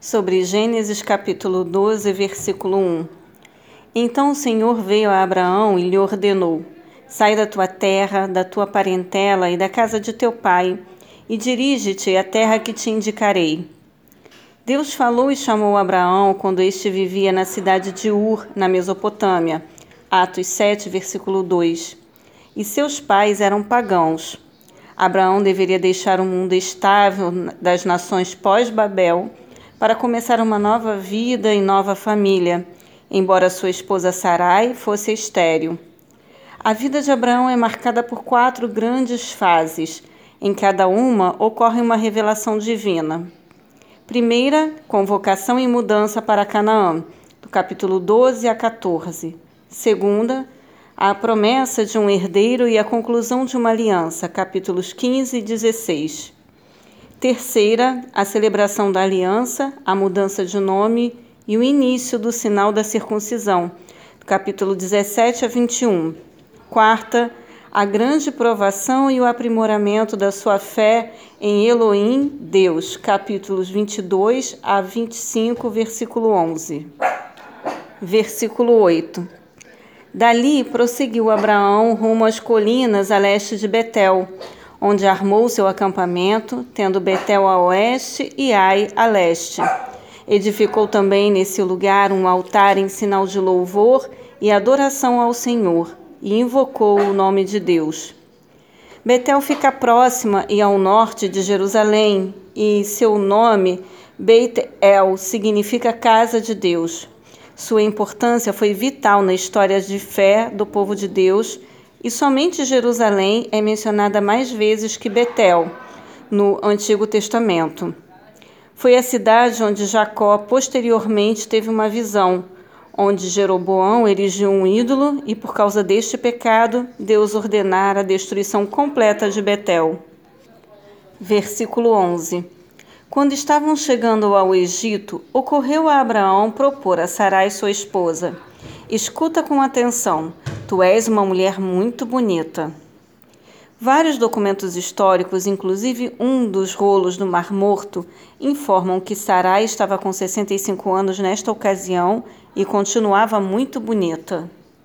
sobre Gênesis capítulo 12, versículo 1. Então o Senhor veio a Abraão e lhe ordenou: Sai da tua terra, da tua parentela e da casa de teu pai, e dirige-te à terra que te indicarei. Deus falou e chamou Abraão quando este vivia na cidade de Ur, na Mesopotâmia. Atos 7, versículo 2. E seus pais eram pagãos. Abraão deveria deixar o mundo estável das nações pós-Babel para começar uma nova vida e nova família, embora sua esposa Sarai fosse estéril. A vida de Abraão é marcada por quatro grandes fases. Em cada uma ocorre uma revelação divina. Primeira, convocação e mudança para Canaã, do capítulo 12 a 14. Segunda, a promessa de um herdeiro e a conclusão de uma aliança, capítulos 15 e 16. Terceira, a celebração da aliança, a mudança de nome e o início do sinal da circuncisão, capítulo 17 a 21. Quarta, a grande provação e o aprimoramento da sua fé em Elohim, Deus, capítulos 22 a 25, versículo 11. Versículo 8. Dali prosseguiu Abraão rumo às colinas a leste de Betel onde armou seu acampamento, tendo Betel a oeste e Ai a leste. Edificou também nesse lugar um altar em sinal de louvor e adoração ao Senhor, e invocou o nome de Deus. Betel fica próxima e ao norte de Jerusalém, e seu nome, Beit El, significa casa de Deus. Sua importância foi vital na história de fé do povo de Deus e somente Jerusalém é mencionada mais vezes que Betel no Antigo Testamento. Foi a cidade onde Jacó posteriormente teve uma visão, onde Jeroboão erigiu um ídolo e por causa deste pecado Deus ordenara a destruição completa de Betel. Versículo 11. Quando estavam chegando ao Egito, ocorreu a Abraão propor a Sarai sua esposa: Escuta com atenção. Tu és uma mulher muito bonita. Vários documentos históricos, inclusive um dos rolos do Mar Morto, informam que Sarai estava com 65 anos nesta ocasião e continuava muito bonita.